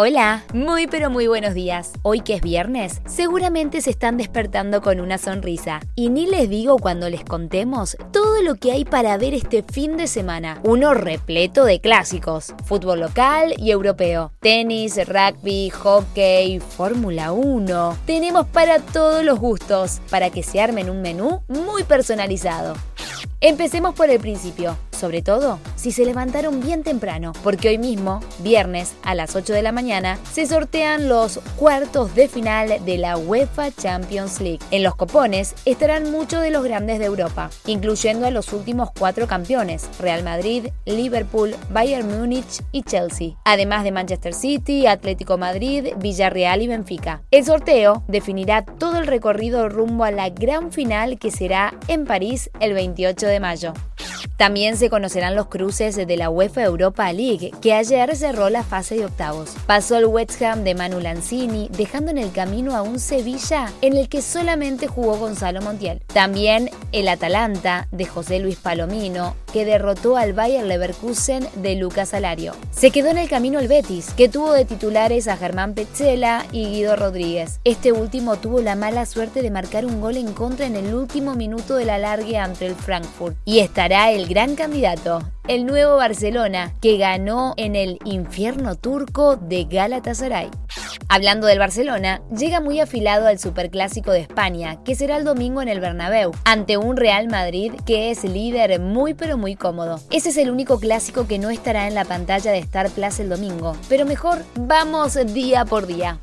Hola, muy pero muy buenos días. Hoy que es viernes, seguramente se están despertando con una sonrisa. Y ni les digo cuando les contemos todo lo que hay para ver este fin de semana. Uno repleto de clásicos, fútbol local y europeo, tenis, rugby, hockey, Fórmula 1. Tenemos para todos los gustos, para que se armen un menú muy personalizado. Empecemos por el principio, sobre todo si se levantaron bien temprano, porque hoy mismo, viernes a las 8 de la mañana, se sortean los cuartos de final de la UEFA Champions League. En los copones estarán muchos de los grandes de Europa, incluyendo a los últimos cuatro campeones, Real Madrid, Liverpool, Bayern Múnich y Chelsea, además de Manchester City, Atlético Madrid, Villarreal y Benfica. El sorteo definirá todo el recorrido rumbo a la gran final que será en París el 28 de mayo. También se conocerán los cruces de la UEFA Europa League, que ayer cerró la fase de octavos. Pasó el West Ham de Manu Lanzini, dejando en el camino a un Sevilla en el que solamente jugó Gonzalo Montiel. También el Atalanta de José Luis Palomino, que derrotó al Bayer Leverkusen de Lucas Alario. Se quedó en el camino el Betis, que tuvo de titulares a Germán Petzela y Guido Rodríguez. Este último tuvo la mala suerte de marcar un gol en contra en el último minuto de la largue ante el Frankfurt. Y estará el gran candidato, el nuevo Barcelona, que ganó en el infierno turco de Galatasaray. Hablando del Barcelona, llega muy afilado al Superclásico de España, que será el domingo en el Bernabéu, ante un Real Madrid que es líder muy pero muy cómodo. Ese es el único clásico que no estará en la pantalla de Star Plus el domingo, pero mejor vamos día por día.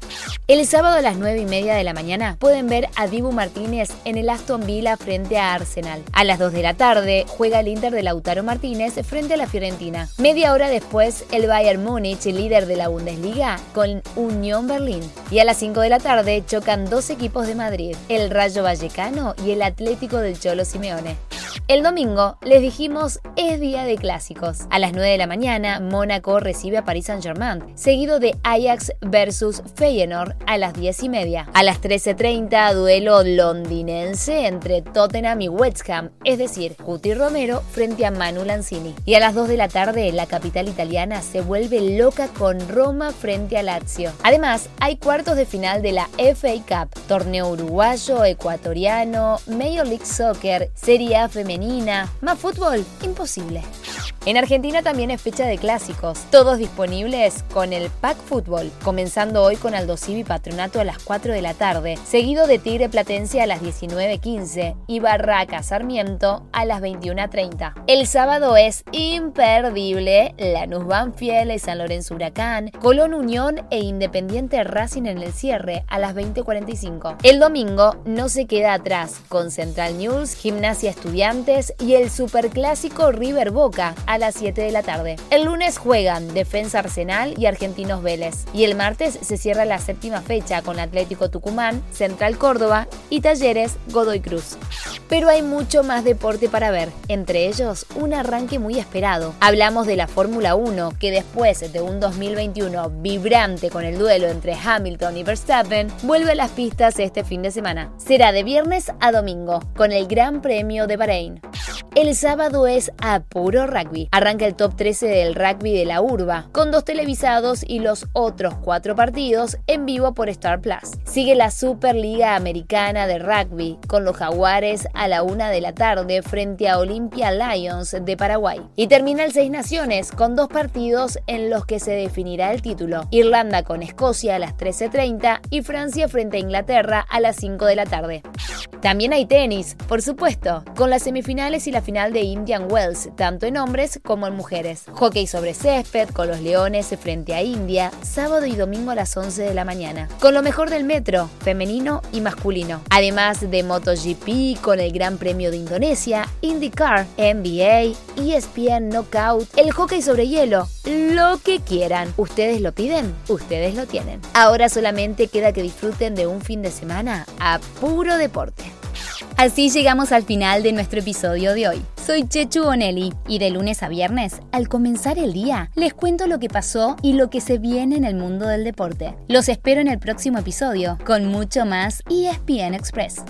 El sábado a las 9 y media de la mañana pueden ver a Dibu Martínez en el Aston Villa frente a Arsenal. A las 2 de la tarde juega el Inter de Lautaro Martínez frente a la Fiorentina. Media hora después el Bayern Múnich, líder de la Bundesliga, con Unión Berlín. Y a las 5 de la tarde chocan dos equipos de Madrid, el Rayo Vallecano y el Atlético del Cholo Simeone. El domingo, les dijimos, es día de clásicos. A las 9 de la mañana, Mónaco recibe a Paris Saint-Germain, seguido de Ajax versus Feyenoord a las 10 y media. A las 13.30, duelo londinense entre Tottenham y West Ham, es decir, Cuti Romero frente a Manu Lanzini. Y a las 2 de la tarde, la capital italiana se vuelve loca con Roma frente a Lazio. Además, hay cuartos de final de la FA Cup, torneo uruguayo, ecuatoriano, Major League Soccer, Serie A femenina más fútbol, imposible. En Argentina también es fecha de clásicos, todos disponibles con el Pack Fútbol, comenzando hoy con Aldo Civi Patronato a las 4 de la tarde, seguido de Tigre Platense a las 19.15 y Barraca Sarmiento a las 21.30. El sábado es imperdible Lanús Banfield y San Lorenzo Huracán, Colón Unión e Independiente Racing en el cierre a las 20.45. El domingo no se queda atrás con Central News, Gimnasia Estudiantes y el superclásico River Boca a las 7 de la tarde. El lunes juegan Defensa Arsenal y Argentinos Vélez. Y el martes se cierra la séptima fecha con Atlético Tucumán, Central Córdoba y Talleres Godoy Cruz. Pero hay mucho más deporte para ver, entre ellos un arranque muy esperado. Hablamos de la Fórmula 1, que después de un 2021 vibrante con el duelo entre Hamilton y Verstappen, vuelve a las pistas este fin de semana. Será de viernes a domingo, con el Gran Premio de Bahrein. El sábado es a puro rugby. Arranca el top 13 del rugby de la urba, con dos televisados y los otros cuatro partidos en vivo por Star Plus. Sigue la Superliga Americana de Rugby, con los Jaguares a la una de la tarde frente a Olympia Lions de Paraguay. Y termina el Seis Naciones con dos partidos en los que se definirá el título. Irlanda con Escocia a las 13.30 y Francia frente a Inglaterra a las 5 de la tarde. También hay tenis, por supuesto, con las semifinales y la final de Indian Wells, tanto en hombres como en mujeres. Hockey sobre césped con los Leones frente a India, sábado y domingo a las 11 de la mañana. Con lo mejor del metro, femenino y masculino. Además de MotoGP con el Gran Premio de Indonesia, IndyCar, NBA, ESPN Knockout, el hockey sobre hielo, lo que quieran. Ustedes lo piden, ustedes lo tienen. Ahora solamente queda que disfruten de un fin de semana a puro deporte. Así llegamos al final de nuestro episodio de hoy. Soy Chechu Bonelli y de lunes a viernes, al comenzar el día, les cuento lo que pasó y lo que se viene en el mundo del deporte. Los espero en el próximo episodio con mucho más ESPN Express.